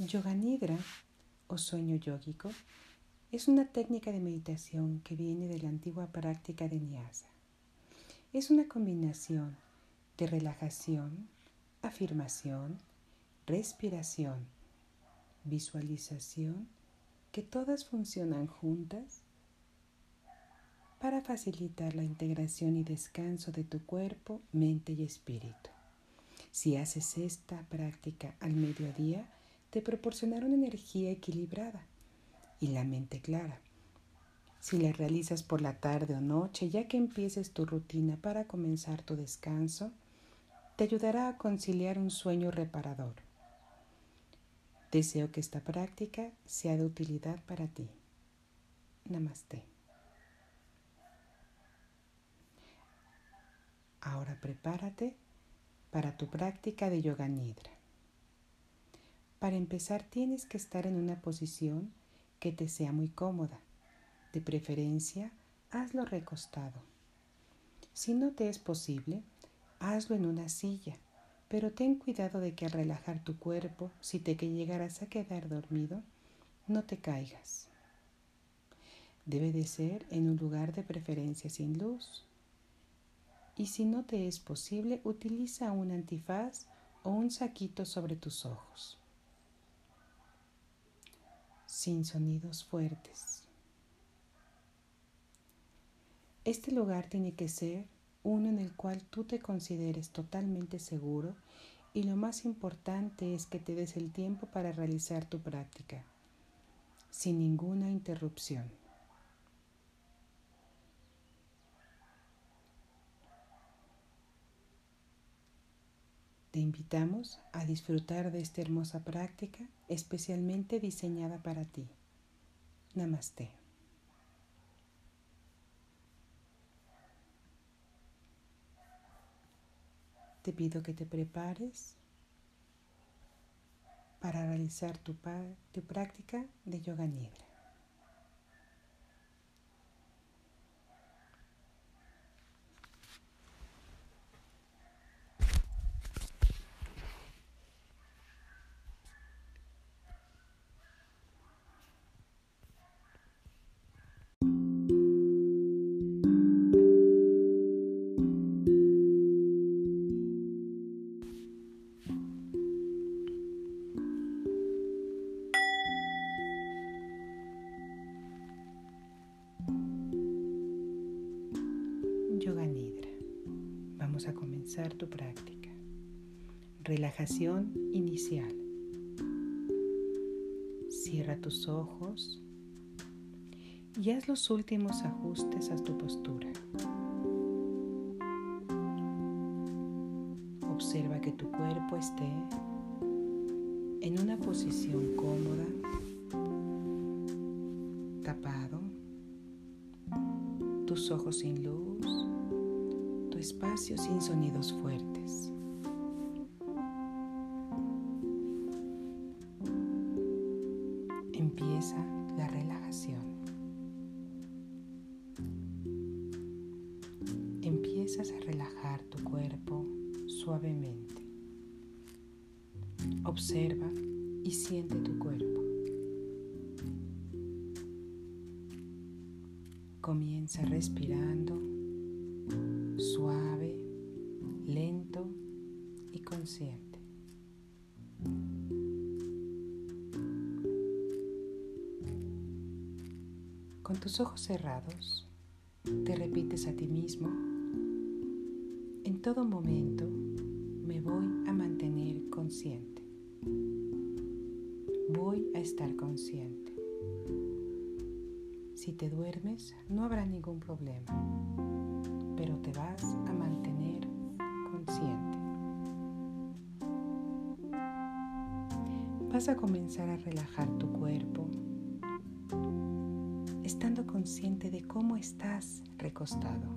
Yoga Nidra o sueño yógico es una técnica de meditación que viene de la antigua práctica de Nyasa. Es una combinación de relajación, afirmación, respiración, visualización, que todas funcionan juntas para facilitar la integración y descanso de tu cuerpo, mente y espíritu. Si haces esta práctica al mediodía, te proporcionará energía equilibrada y la mente clara. Si la realizas por la tarde o noche, ya que empieces tu rutina para comenzar tu descanso, te ayudará a conciliar un sueño reparador. Deseo que esta práctica sea de utilidad para ti. Namaste. Ahora prepárate para tu práctica de yoga nidra. Para empezar tienes que estar en una posición que te sea muy cómoda. De preferencia, hazlo recostado. Si no te es posible, hazlo en una silla, pero ten cuidado de que al relajar tu cuerpo, si te que llegaras a quedar dormido, no te caigas. Debe de ser en un lugar de preferencia sin luz y si no te es posible, utiliza un antifaz o un saquito sobre tus ojos. Sin sonidos fuertes. Este lugar tiene que ser uno en el cual tú te consideres totalmente seguro y lo más importante es que te des el tiempo para realizar tu práctica, sin ninguna interrupción. Te invitamos a disfrutar de esta hermosa práctica especialmente diseñada para ti. Namaste. Te pido que te prepares para realizar tu, práctica de yoga nidra. Y haz los últimos ajustes a tu postura. Observa que tu cuerpo esté en una posición cómoda, tapado, tus ojos sin luz espacio sin sonidos fuertes. Te repites a ti mismo, en todo momento me voy a mantener consciente. Voy a estar consciente. Si te duermes, no habrá ningún problema pero te vas a mantener consciente. Vas a comenzar a relajar tu cuerpo, consciente de cómo estás recostado.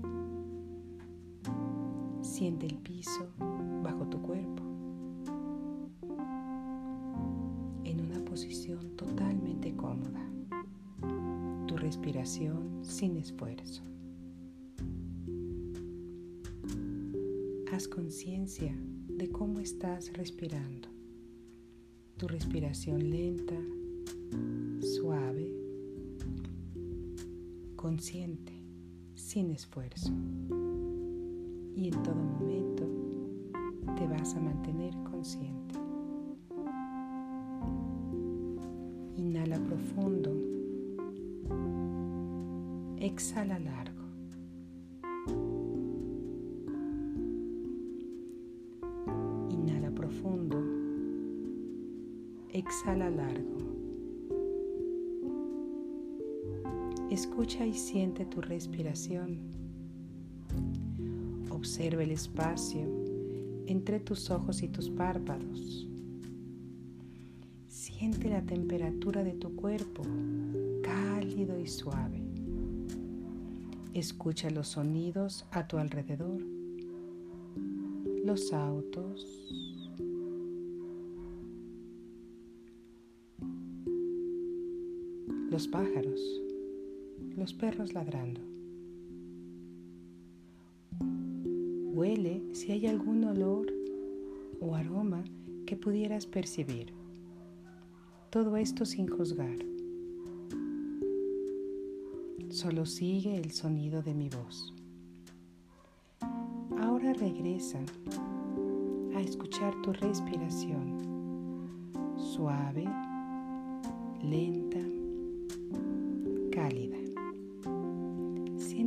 Siente el piso bajo tu cuerpo, en una posición totalmente cómoda, tu respiración sin esfuerzo. Haz conciencia de cómo estás respirando. tu respiración lenta, suave, consciente, sin esfuerzo. Y en todo momento te vas a mantener consciente. Inhala profundo. Exhala largo. Inhala profundo. Exhala largo. Escucha y siente tu respiración. Observa el espacio entre tus ojos y tus párpados. Siente la temperatura de tu cuerpo, cálido y suave. Escucha los sonidos a tu alrededor, los autos, los pájaros, los perros ladrando. Huele si hay algún olor o aroma que pudieras percibir. Todo esto sin juzgar. Solo sigue el sonido de mi voz. Ahora regresa a escuchar tu respiración suave, lenta, cálida.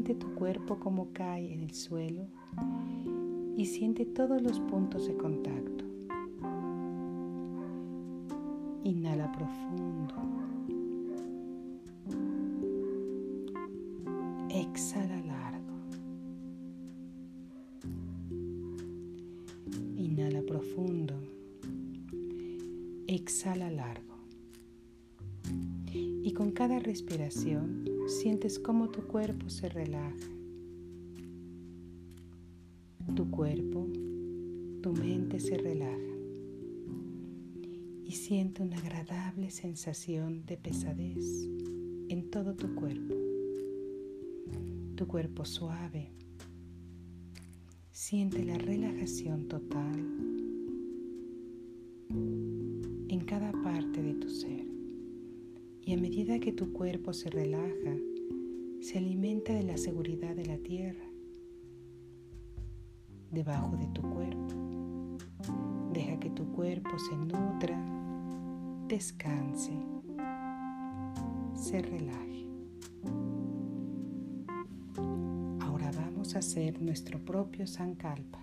Siente tu cuerpo como cae en el suelo y siente todos los puntos de contacto. Inhala profundo. Exhala largo. Inhala profundo. Exhala largo. Y con cada respiración sientes cómo tu cuerpo se relaja. Tu cuerpo, tu mente se relaja y siente una agradable sensación de pesadez en todo tu cuerpo. Tu cuerpo suave. Siente la relajación total en cada parte de tu ser. Y a medida que tu cuerpo se relaja, se alimenta de la seguridad de la tierra debajo de tu cuerpo. Deja que tu cuerpo se nutra descanse, se relaje. Ahora vamos a hacer nuestro propio Sankalpa,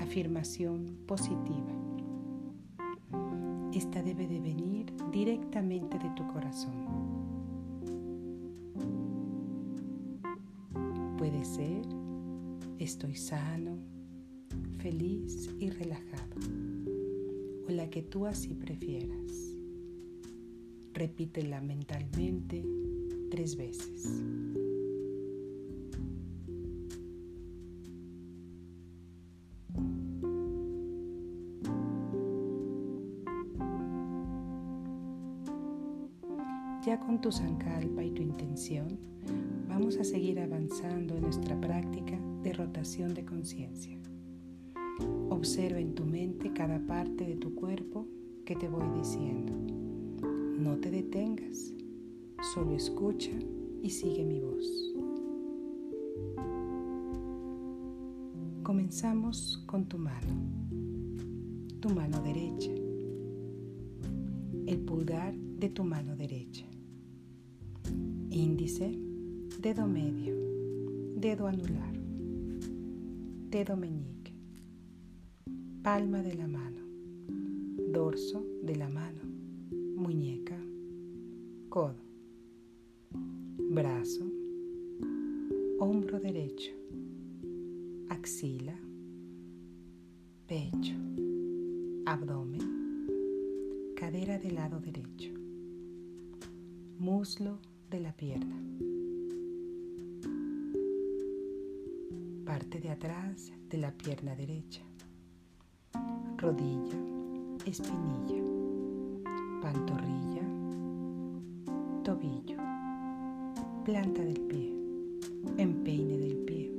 afirmación positiva. Esta debe de venir directamente de tu corazón. Estoy sano, feliz y relajado o la que tú así prefieras. Repítela mentalmente tres veces. Ya con tu sankalpa y tu intención, voy diciendo. No te detengas, solo escucha y sigue mi voz. Comenzamos con tu mano, tu mano derecha, el pulgar de tu mano derecha, índice, dedo medio, dedo anular, dedo meñique palma de la mano, dorso de la mano, muñeca, codo, brazo, hombro derecho, axila, pecho, abdomen, cadera del lado derecho, muslo de la pierna, parte de atrás de la pierna derecha. Rodilla, espinilla, pantorrilla, tobillo, planta del pie, empeine del pie,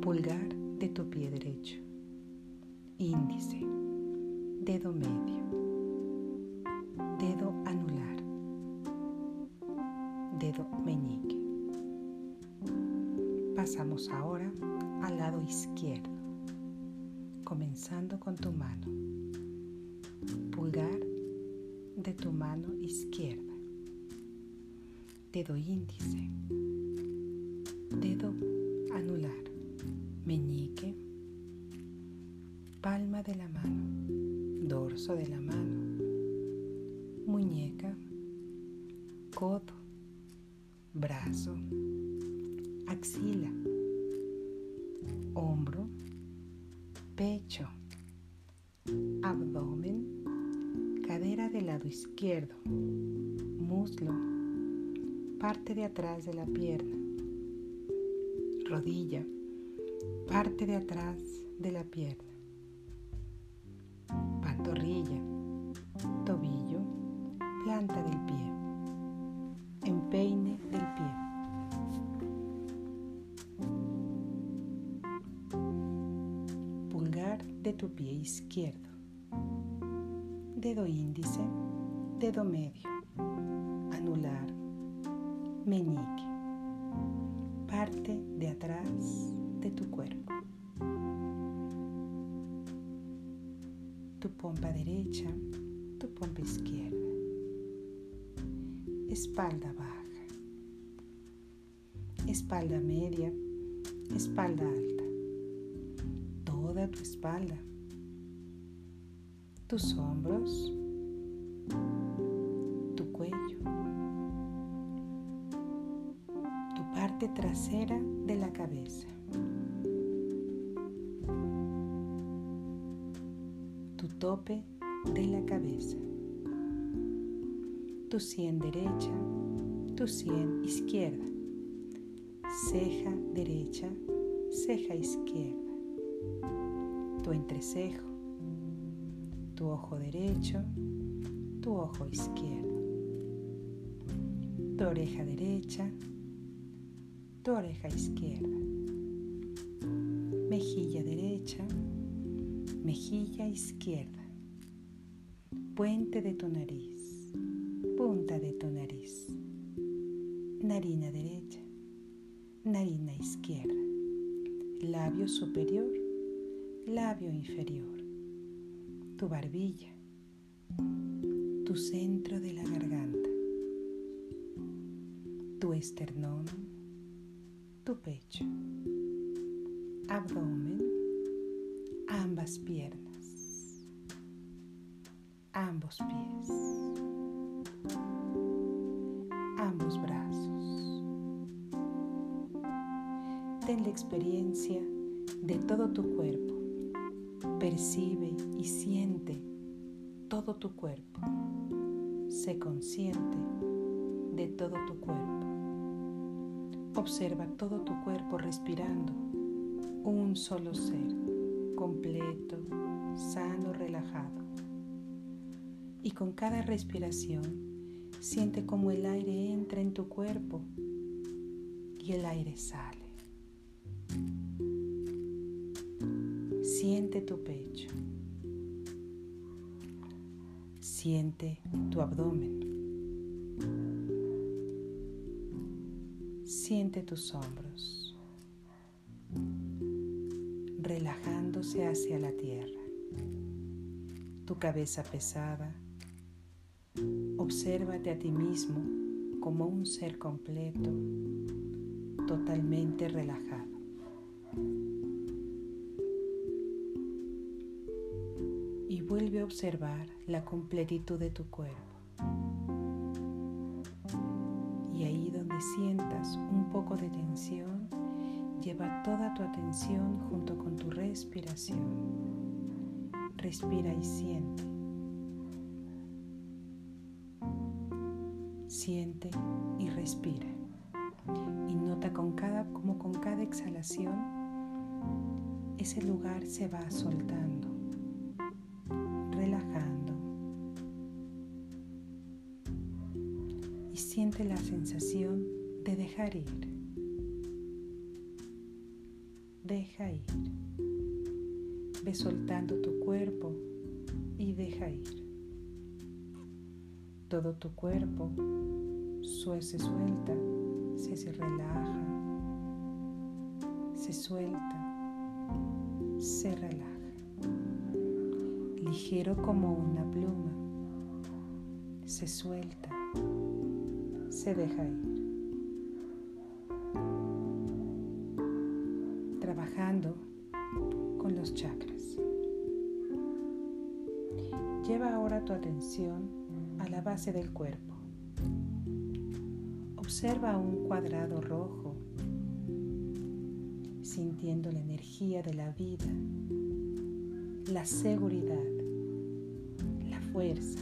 pulgar de tu pie derecho, índice, dedo medio, dedo anular, dedo meñique. Pasamos ahora al lado izquierdo, comenzando con tu mano Pulgar de tu mano izquierda. Dedo índice. Dedo anular. Meñique. Palma de la mano. Dorso de la mano. Izquierdo, muslo, parte de atrás de la pierna, rodilla, parte de atrás de la pierna, pantorrilla, tobillo, planta del pie, empeine del pie. Pulgar de tu pie izquierdo dedo índice, dedo medio, anular, meñique, parte de atrás de tu cuerpo. Tu pompa derecha, tu pompa izquierda, espalda baja, espalda media, espalda alta, toda tu espalda. Tus hombros, tope de la cabeza, tu sien derecha, tu sien izquierda, ceja derecha, ceja izquierda, tu entrecejo tu ojo derecho, tu ojo izquierdo, tu oreja derecha, tu oreja izquierda, mejilla derecha, mejilla izquierda, puente de tu nariz, punta de tu nariz, narina derecha, narina izquierda, labio superior, labio inferior. Tu barbilla, tu centro de la garganta, tu esternón, tu pecho, abdomen, ambas piernas, ambos pies, ambos brazos. Ten la experiencia de todo tu cuerpo Percibe y siente todo tu cuerpo. Sé consciente de todo tu cuerpo. Observa todo tu cuerpo respirando. Un solo ser, completo, sano, relajado. Y con cada respiración, siente como el aire entra en tu cuerpo y el aire sale. Siente tu pecho. Siente tu abdomen. Siente tus hombros, relajándose hacia la tierra. Tu cabeza pesada. Obsérvate a ti mismo como un ser completo, totalmente relajado. vuelve a observar la completitud de tu cuerpo. Lleva toda tu atención junto con tu respiración. Respira y siente. Siente y respira. Y nota con cada, como con cada exhalación ese lugar se va soltando Todo tu cuerpo se suelta, se relaja, suelta, se relaja, ligero como una pluma, se suelta, se deja ir. Trabajando con los chakras. Lleva ahora tu atención a la base del cuerpo. Observa un cuadrado rojo, sintiendo la energía de la vida, la seguridad, la fuerza.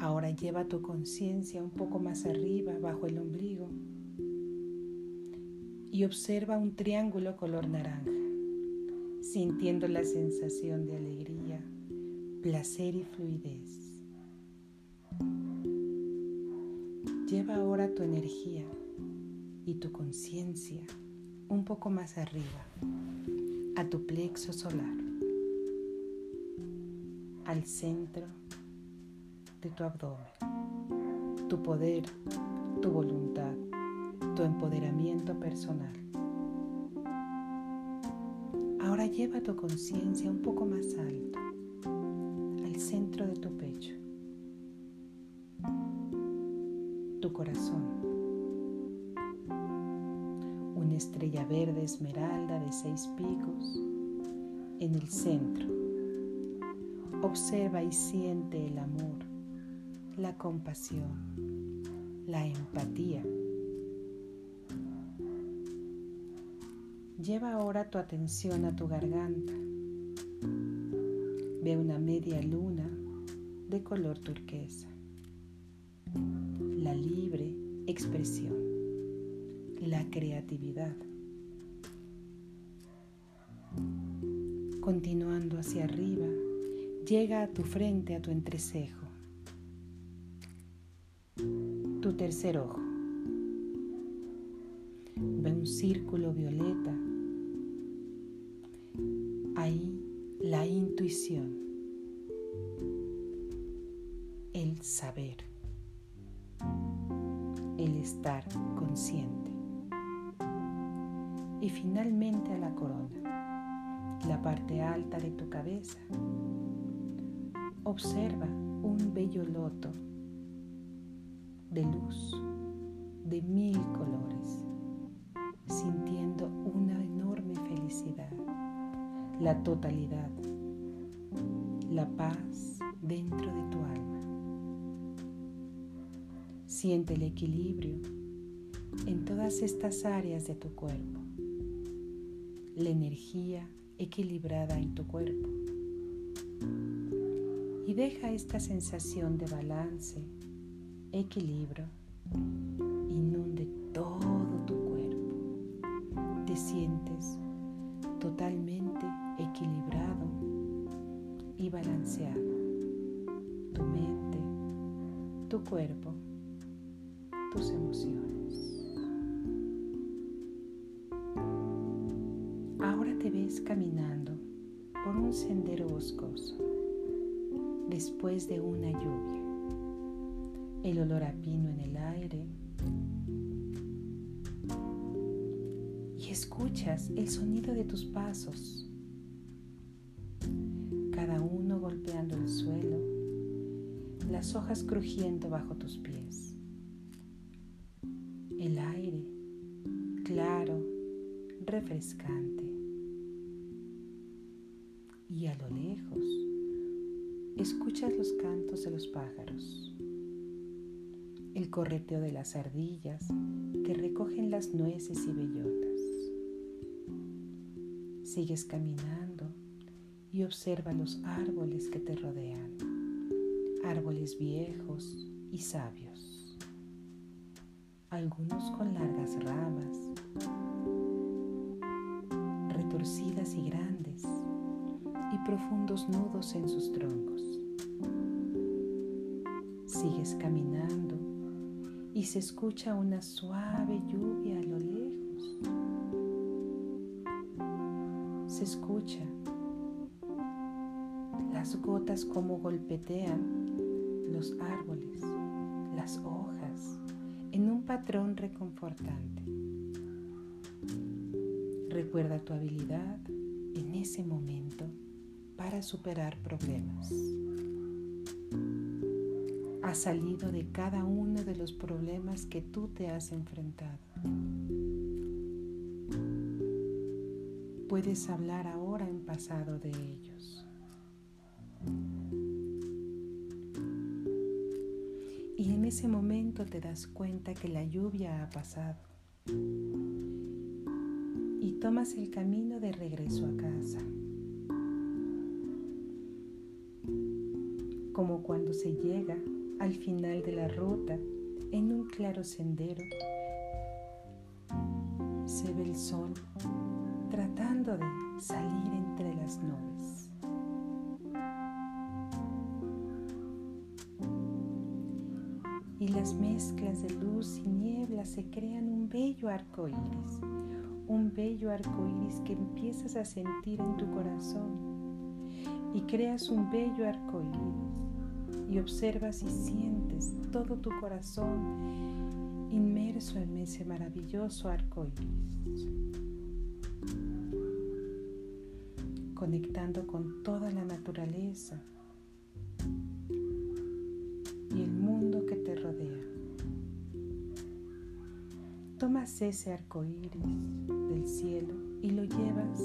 Ahora lleva tu conciencia un poco más arriba, bajo el ombligo, y observa un triángulo color naranja sintiendo la sensación de alegría, placer y fluidez. Lleva ahora tu energía y tu conciencia un poco más arriba, a tu plexo solar, al centro de tu abdomen, tu poder, tu voluntad, tu empoderamiento personal. Ahora lleva tu conciencia un poco más alto, de tu pecho, tu corazón, una estrella verde esmeralda de seis picos en el centro. Observa y siente el amor, la compasión, la empatía Lleva ahora tu atención a tu garganta. Ve una media luna de color turquesa. La libre expresión, la creatividad. Continuando hacia arriba, llega a tu frente, a tu entrecejo, tu tercer ojo. Ve un círculo violeta ahí la intuición, saber, el estar consciente. Y finalmente a la corona, la parte alta de tu cabeza. Observa un bello loto de luz de mil colores, sintiendo una enorme felicidad la totalidad, la paz dentro de tu Siente el equilibrio en todas estas áreas de tu cuerpo, la energía equilibrada en tu cuerpo. Y deja esta sensación de balance, equilibrio, inunde todo tu cuerpo. Te sientes totalmente equilibrado y balanceado. Tu mente, tu cuerpo, tus emociones. Ahora te ves caminando por un sendero boscoso después de una lluvia. El olor a pino en el aire y escuchas el sonido de tus pasos cada uno golpeando el suelo, las hojas crujiendo bajo tus pies. Y a lo lejos escuchas los cantos de los pájaros, el correteo de las ardillas que recogen las nueces y bellotas. Sigues caminando y observa los árboles que te rodean, árboles viejos y sabios, algunos con largas ramas, y grandes, y profundos nudos en sus troncos. Sigues caminando y se escucha una suave lluvia a lo lejos. Se escucha las gotas como golpetean los árboles, las hojas, en un patrón reconfortante. Recuerda tu habilidad en ese momento para superar problemas. Has salido de cada uno de los problemas que tú te has enfrentado. Puedes hablar ahora en pasado de ellos. Y en ese momento te das cuenta que la lluvia ha pasado tomas el camino de regreso a casa. Como cuando se llega al final de la ruta en un claro sendero, se ve el sol tratando de salir entre las nubes. Y las mezclas de luz y niebla se crean un bello arco iris, bello arco iris que empiezas a sentir en tu corazón y creas un bello arco iris y observas y sientes todo tu corazón inmerso en ese maravilloso arco iris, conectando con toda la naturaleza Tomas ese arco iris del cielo y lo llevas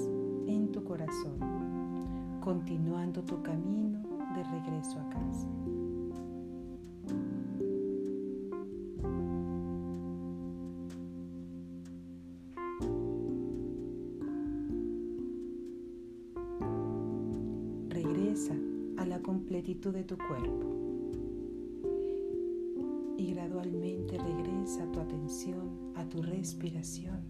en tu corazón, continuando tu camino de regreso a casa. Regresa a la completitud de tu cuerpo atención a tu respiración.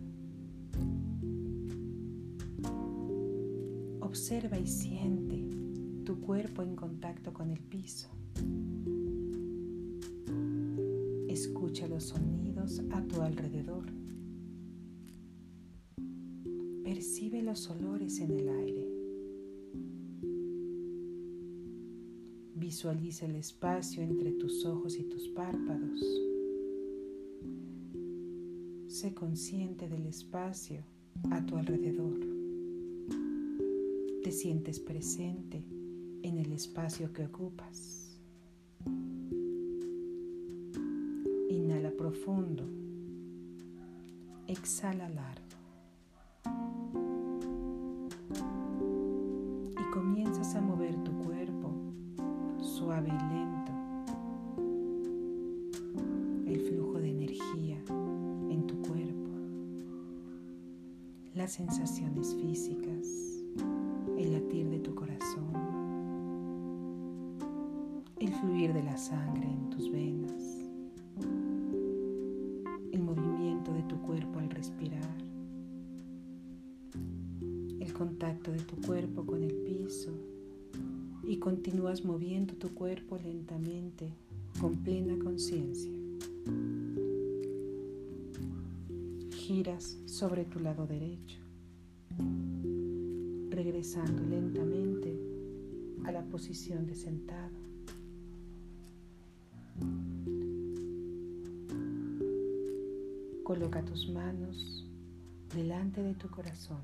Observa y siente tu cuerpo en contacto con el piso. Escucha los sonidos a tu alrededor. Percibe los olores en el aire. Visualiza el espacio entre tus ojos y tus párpados. Sé consciente del espacio a tu alrededor. Te sientes presente en el espacio que ocupas. Inhala profundo. Exhala largo. Las sensaciones físicas. El latir de tu corazón. El fluir de la sangre en tus venas. El movimiento de tu cuerpo al respirar. El contacto de tu cuerpo con el piso y continúas moviendo tu cuerpo lentamente con plena conciencia. Giras sobre tu lado derecho, regresando lentamente a la posición de sentado. Coloca tus manos delante de tu corazón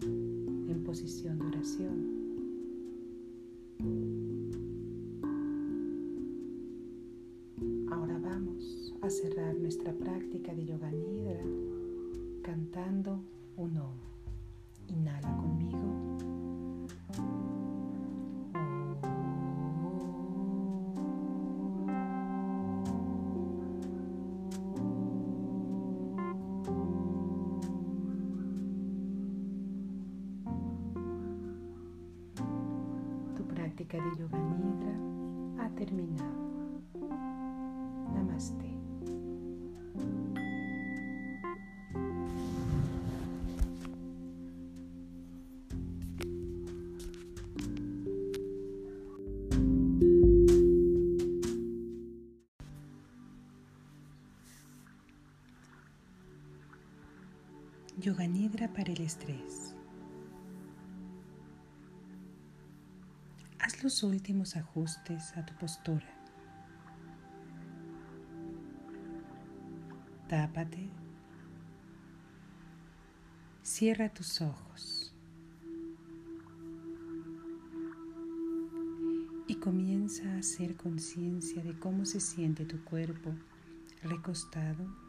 en posición de oración. Ahora vamos a cerrar nuestra práctica de yoga cantando un om. Inhala conmigo. Tu práctica de yoga nidra ha terminado. Yoga Nidra para el estrés. Haz los últimos ajustes a tu postura. Tápate Cierra tus ojos y comienza a hacer conciencia de cómo se siente tu cuerpo recostado.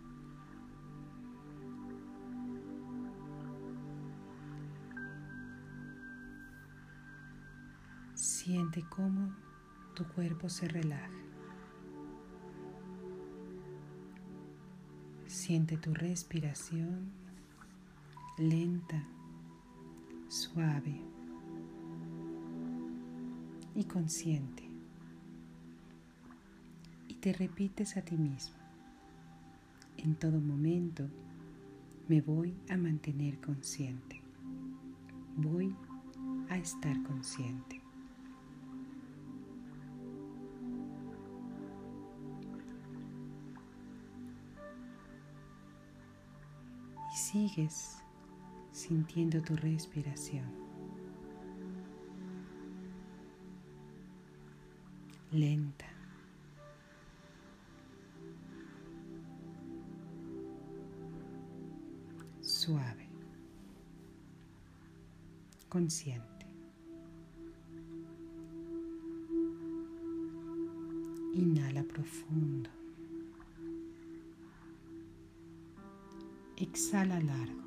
Siente cómo tu cuerpo se relaja. Siente tu respiración lenta, suave y consciente. Y te repites a ti mismo, en todo momento me voy a mantener consciente. Voy a estar consciente. Sigues sintiendo tu respiración. Lenta. Suave. Consciente. Inhala profundo. Exhala largo.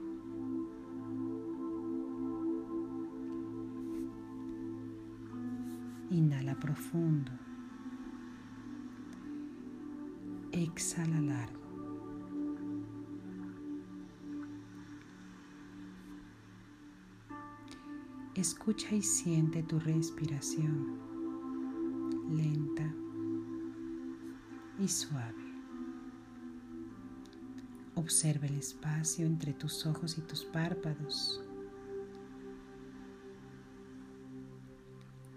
Inhala profundo. Exhala largo. Escucha y siente tu respiración lenta y suave. Observa el espacio entre tus ojos y tus párpados.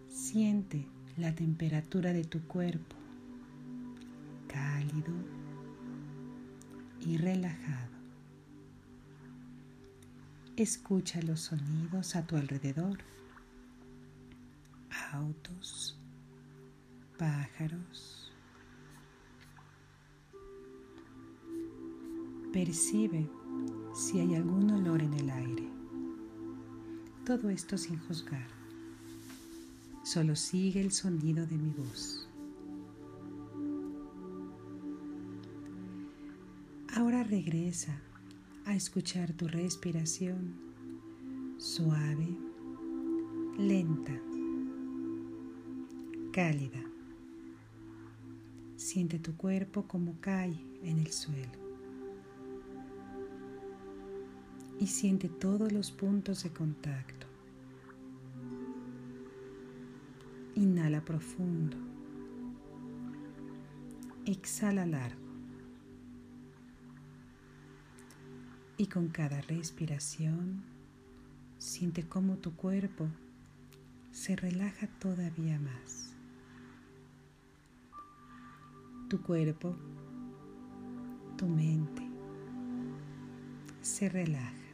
Siente la temperatura de tu cuerpo, cálido y relajado. Escucha los sonidos a tu alrededor, autos, pájaros. Percibe si hay algún olor en el aire. Todo esto sin juzgar. Solo sigue el sonido de mi voz. Ahora regresa a escuchar tu respiración suave, lenta, cálida. Siente tu cuerpo como cae en el suelo. Y siente todos los puntos de contacto. Inhala profundo. Exhala largo. Y con cada respiración, siente cómo tu cuerpo se relaja todavía más. Tu cuerpo, tu mente se relaja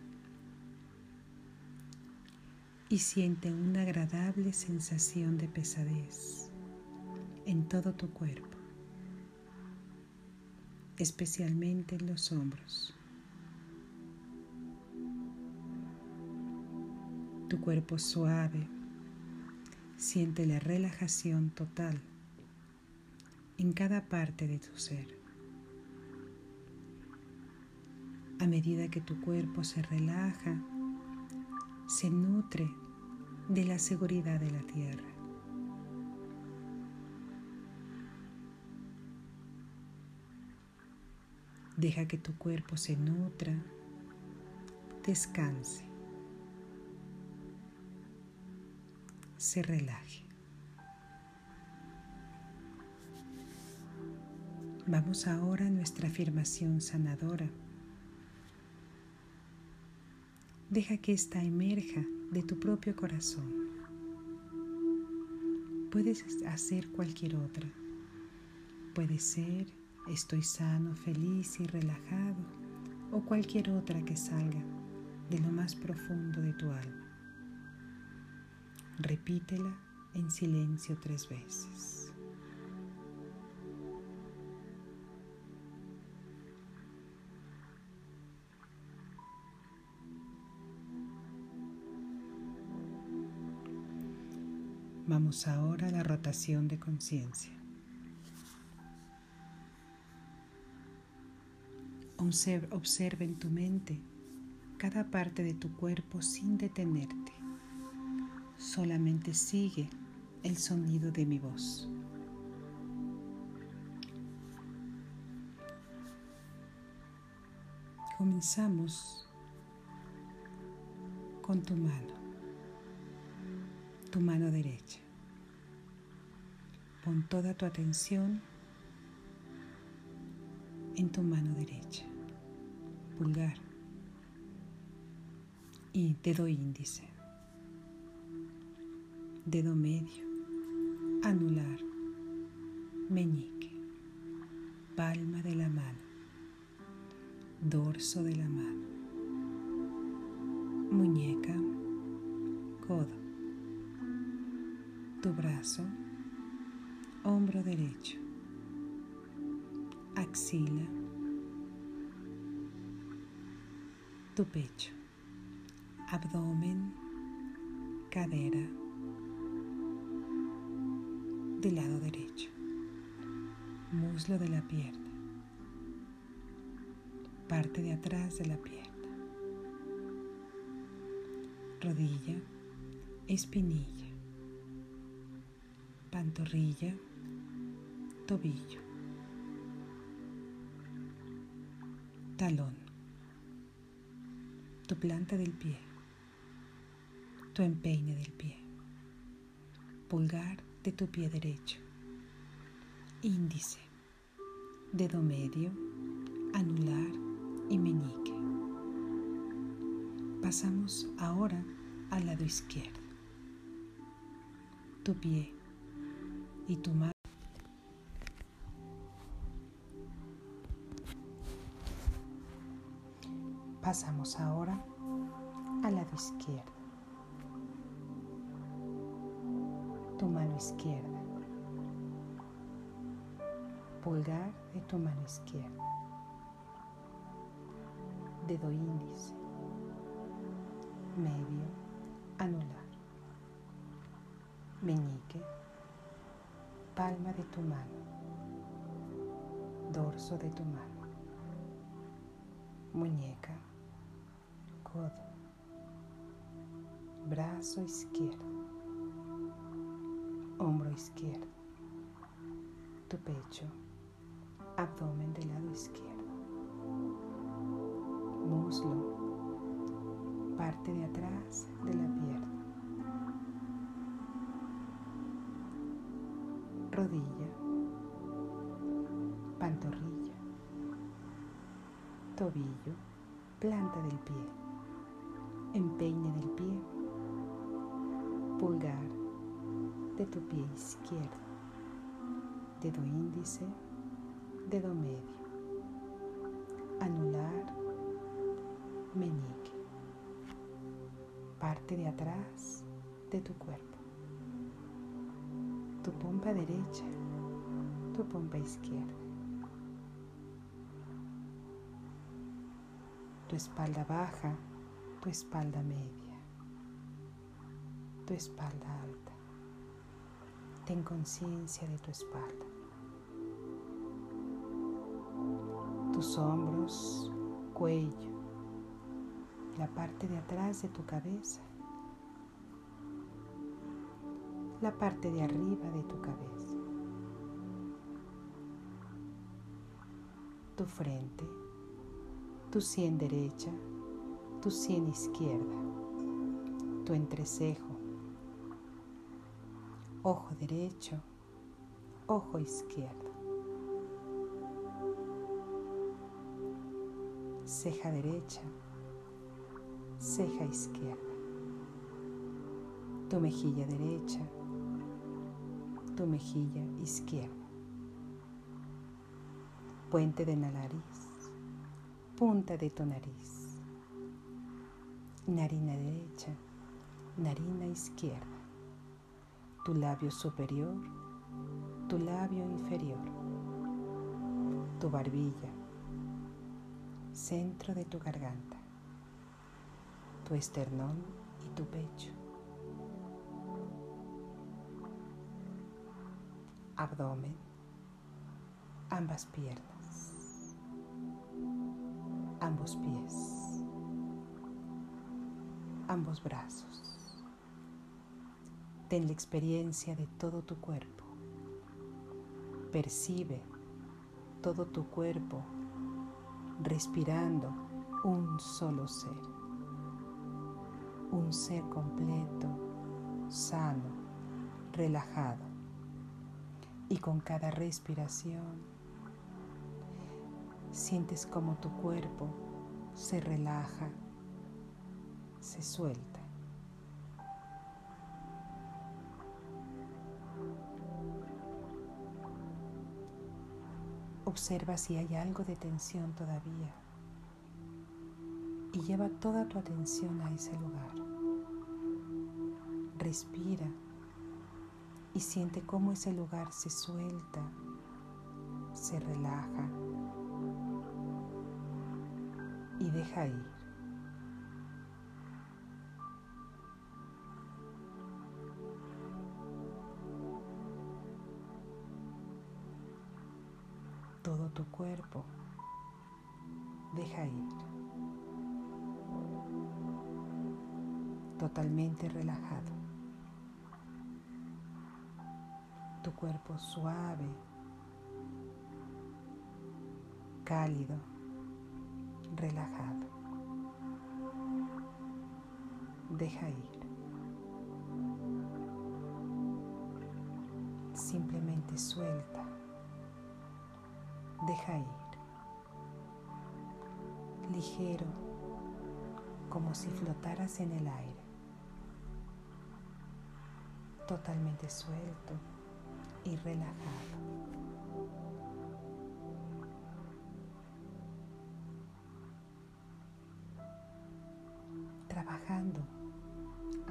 y siente una agradable sensación de pesadez en todo tu cuerpo, especialmente en los hombros. Tu cuerpo suave siente la relajación total en cada parte de tu ser. A medida que tu cuerpo se relaja, se nutre de la seguridad de la tierra. Deja que tu cuerpo se nutra, descanse, se relaje. Vamos ahora a nuestra afirmación sanadora. Deja que ésta emerja de tu propio corazón. Puedes hacer cualquier otra. Puede ser estoy sano, feliz y relajado o cualquier otra que salga de lo más profundo de tu alma. Repítela en silencio tres veces. Vamos ahora a la rotación de conciencia. Observa en tu mente cada parte de tu cuerpo sin detenerte. Solamente sigue el sonido de mi voz. Comenzamos con tu mano, tu mano derecha. Pon toda tu atención en tu mano derecha, pulgar. Y dedo índice, dedo medio, anular, meñique, palma de la mano. Dorso de la mano, muñeca, codo, tu brazo, hombro derecho, axila, tu pecho, abdomen, cadera, del lado derecho, muslo de la pierna. Parte de atrás de la pierna, rodilla, espinilla, pantorrilla, tobillo, talón, tu planta del pie, tu empeine del pie, pulgar de tu pie derecho, índice, dedo medio, anular, y meñique. Pasamos ahora al lado izquierdo. Tu pie y tu. Pasamos ahora al lado izquierdo. Tu mano izquierda. Pulgar de tu mano izquierda dedo índice, medio, anular, meñique, palma de tu mano, dorso de tu mano, muñeca, codo, brazo izquierdo, hombro izquierdo, tu pecho, abdomen del lado izquierdo muslo, parte de atrás de la pierna, rodilla, pantorrilla, tobillo, planta del pie, empeine del pie, pulgar de tu pie izquierdo, dedo índice, dedo medio, anular, meñique, parte de atrás de tu cuerpo, pompa derecha, tu pompa izquierda, tu espalda baja, tu espalda media, tu espalda alta. Ten conciencia de tu espalda. Tus hombros, cuello, la parte de atrás de tu cabeza, la parte de arriba de tu cabeza, tu frente, tu sien derecha, tu sien izquierda, tu entrecejo, ojo derecho, ojo izquierdo, ceja derecha, ceja izquierda, tu mejilla derecha, tu mejilla izquierda, puente de la nariz, punta de tu nariz, narina derecha, narina izquierda, tu labio superior, tu labio inferior, tu barbilla, centro de tu garganta. Tu esternón y tu pecho, abdomen, ambas piernas, ambos pies, ambos brazos. Ten la experiencia de todo tu cuerpo. Percibe todo tu cuerpo respirando un solo ser. Un ser completo, sano, relajado. Y con cada respiración sientes como tu cuerpo se relaja, se suelta. Observa si hay algo de tensión todavía y lleva toda tu atención a ese lugar. Respira y siente cómo ese lugar se suelta, se relaja y deja ir. Todo tu cuerpo deja ir. totalmente relajado. Tu cuerpo suave, cálido, relajado. Deja ir. Simplemente suelta. Deja ir. Ligero, como si flotaras en el aire totalmente suelto y relajado. Trabajando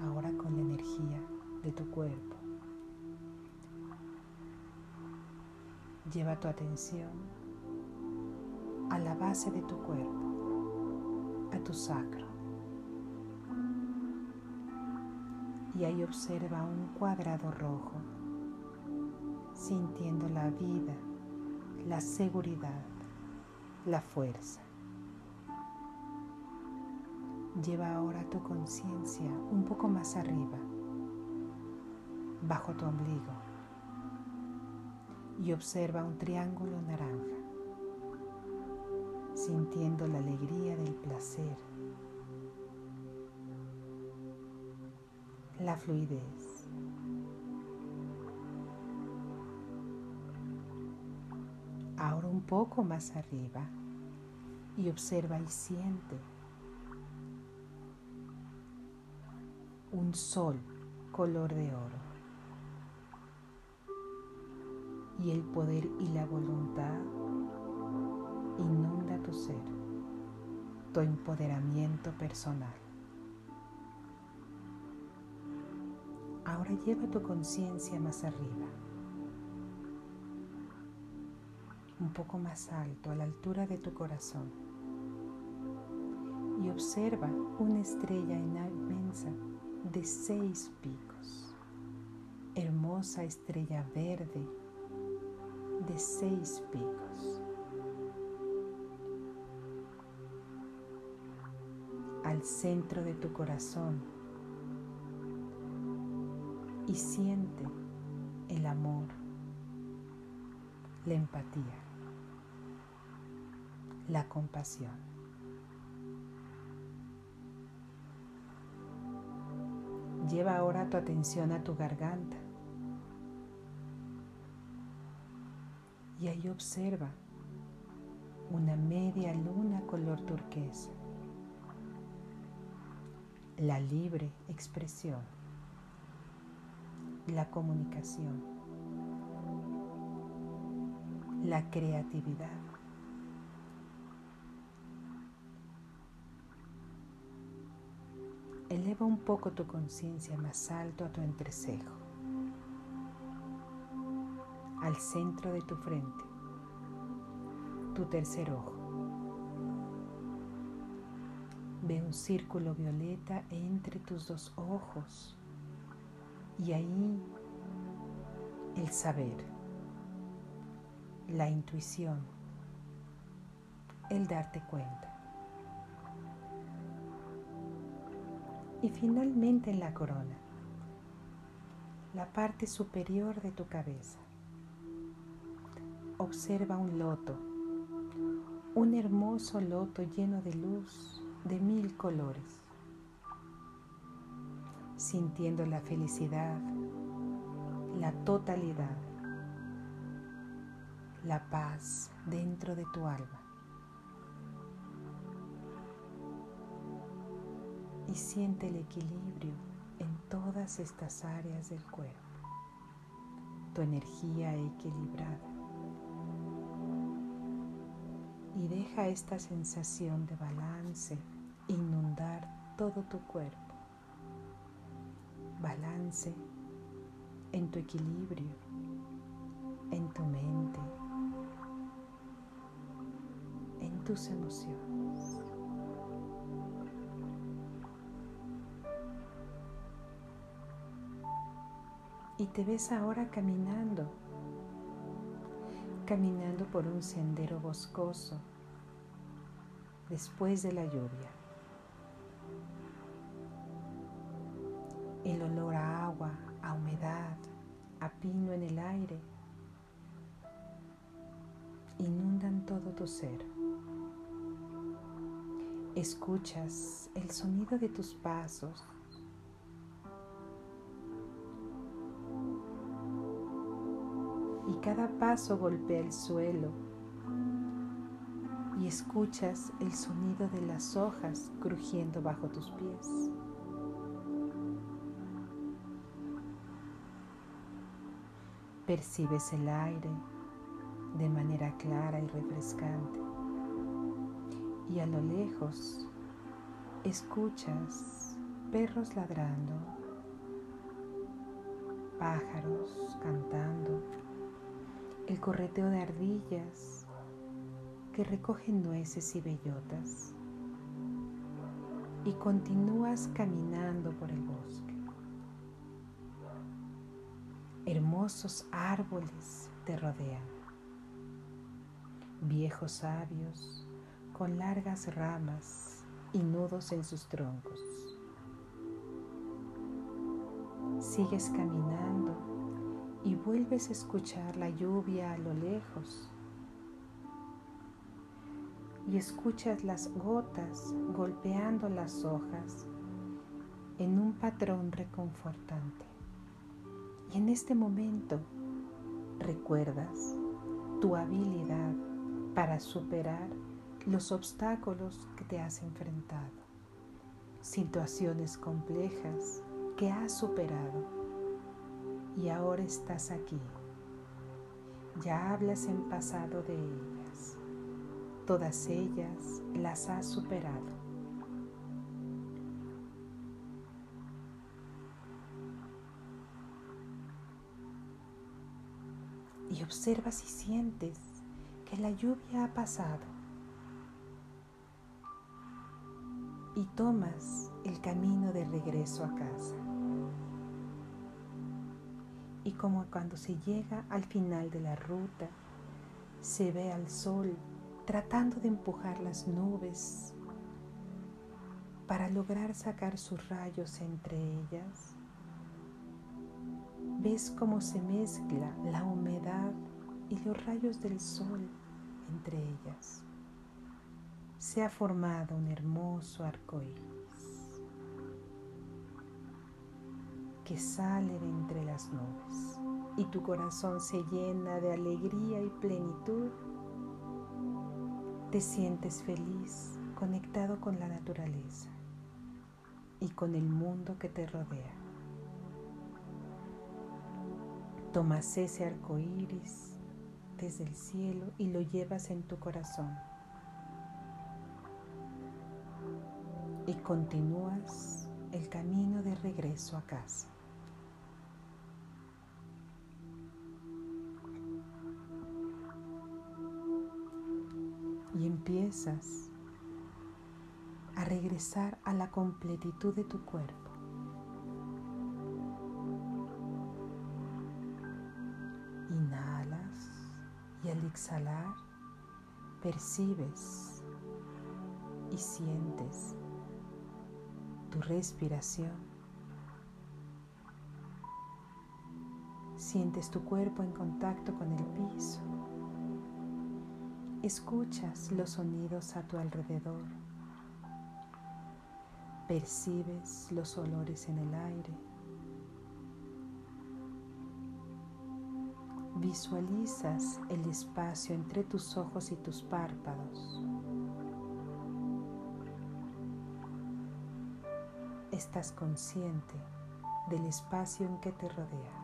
ahora con la energía de tu cuerpo. Lleva tu atención a la base de tu cuerpo, a tu sacro. y ahí observa un cuadrado rojo, sintiendo la vida, la seguridad, la fuerza. Lleva ahora tu conciencia un poco más arriba, bajo tu ombligo, y observa un triángulo naranja, sintiendo la alegría del placer la fluidez. Poco más arriba y observa y siente un sol color de oro. Y el poder y la voluntad inunda tu ser, tu empoderamiento personal. Ahora lleva tu conciencia más arriba, un poco más alto, a la altura de tu corazón. Y observa una estrella inmensa de seis picos, hermosa estrella verde de seis picos. Al centro de tu corazón y siente el amor, la empatía, la compasión. Lleva ahora tu atención a tu garganta y ahí observa una media luna color turquesa, la libre expresión la comunicación, la creatividad. Un poco tu conciencia más alto a tu entrecejo, al centro de tu frente, tu tercer ojo. Ve un círculo violeta entre tus dos ojos y ahí el saber, la intuición, el darte cuenta. Y finalmente en la corona, la parte superior de tu cabeza. Observa un loto, un hermoso loto lleno de luz de mil colores, sintiendo la felicidad, la totalidad, la paz dentro de tu alma. Y siente el equilibrio en todas estas áreas del cuerpo, tu energía equilibrada. Y deja esta sensación de balance inundar todo tu cuerpo. Balance en tu equilibrio, en tu mente, en tus emociones. Y te ves ahora caminando, caminando por un sendero boscoso después de la lluvia. El olor a agua, a humedad, a pino en el aire inundan todo tu ser. Escuchas el sonido de tus pasos cada paso golpea el suelo y escuchas el sonido de las hojas crujiendo bajo tus pies. Percibes el aire de manera clara y refrescante y a lo lejos escuchas perros ladrando, pájaros cantando el correteo de ardillas que recogen nueces y bellotas y continúas caminando por el bosque. Hermosos árboles te rodean, viejos sabios con largas ramas y nudos en sus troncos. Sigues caminando y vuelves a escuchar la lluvia a lo lejos y escuchas las gotas golpeando las hojas en un patrón reconfortante. Y en este momento recuerdas tu habilidad para superar los obstáculos que te has enfrentado, situaciones complejas que has superado y ahora estás aquí. Ya hablas en pasado de ellas. Todas ellas las has superado. Y observas y sientes que la lluvia ha pasado. Y tomas el camino de regreso a casa y como cuando se llega al final de la ruta, se ve al sol tratando de empujar las nubes para lograr sacar sus rayos entre ellas. Ves cómo se mezcla la humedad y los rayos del sol entre ellas. Se ha formado un hermoso arcoíris. Que sale de entre las nubes y tu corazón se llena de alegría y plenitud, te sientes feliz, conectado con la naturaleza y con el mundo que te rodea. Tomas ese arco iris desde el cielo y lo llevas en tu corazón. Y continúas el camino de regreso a casa. Y empiezas a regresar a la completitud de tu cuerpo. Inhalas y al exhalar, percibes y sientes tu respiración. Sientes tu cuerpo en contacto con el piso. Escuchas los sonidos a tu alrededor. Percibes los olores en el aire. Visualizas el espacio entre tus ojos y tus párpados. Estás consciente del espacio en que te rodea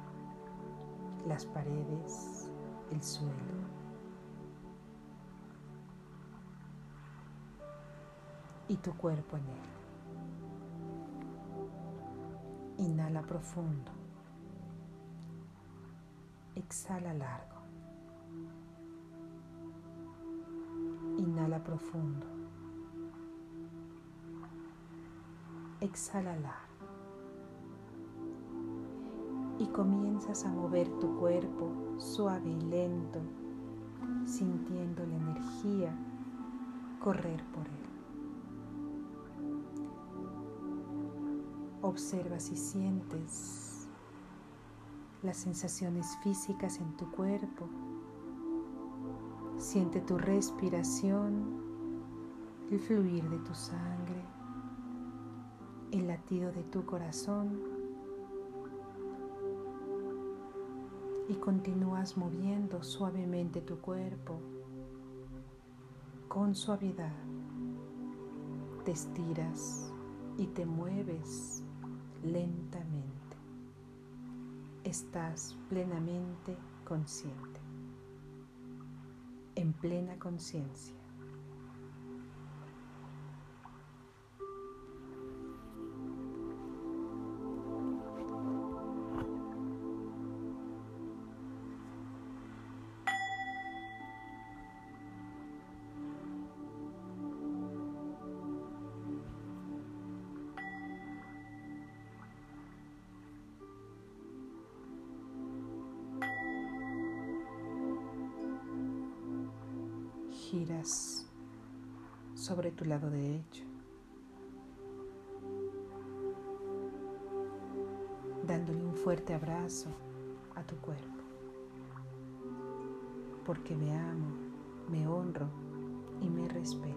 las paredes, el suelo. Y tu cuerpo en él. Inhala profundo. Exhala largo. Inhala profundo. Exhala largo y comienzas a mover tu cuerpo suave y lento, sintiendo la energía correr por él. Observas y sientes las sensaciones físicas en tu cuerpo. Siente tu respiración, el fluir de tu sangre, el latido de tu corazón y continúas moviendo suavemente tu cuerpo con suavidad. Te estiras y te mueves lentamente. Estás plenamente consciente, en plena conciencia. Tu lado derecho, dándole un fuerte abrazo a tu cuerpo, porque me amo, me honro y me respeto.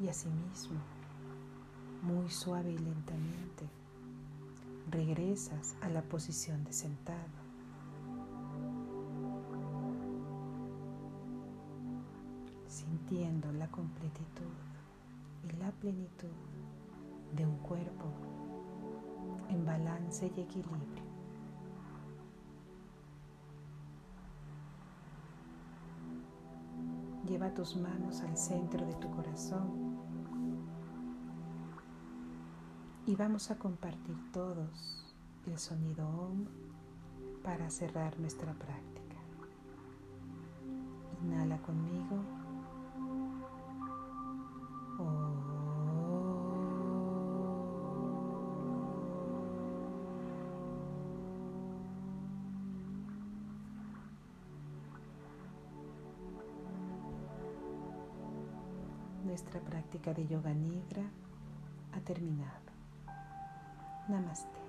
Y asimismo, muy suave y lentamente, regresas a la posición de sentado sintiendo la completitud y la plenitud de un cuerpo en balance y equilibrio. Lleva tus manos al centro de tu corazón y vamos a compartir todos el sonido OM para cerrar nuestra práctica. Inhala conmigo. Práctica de yoga nidra ha terminado. Namaste.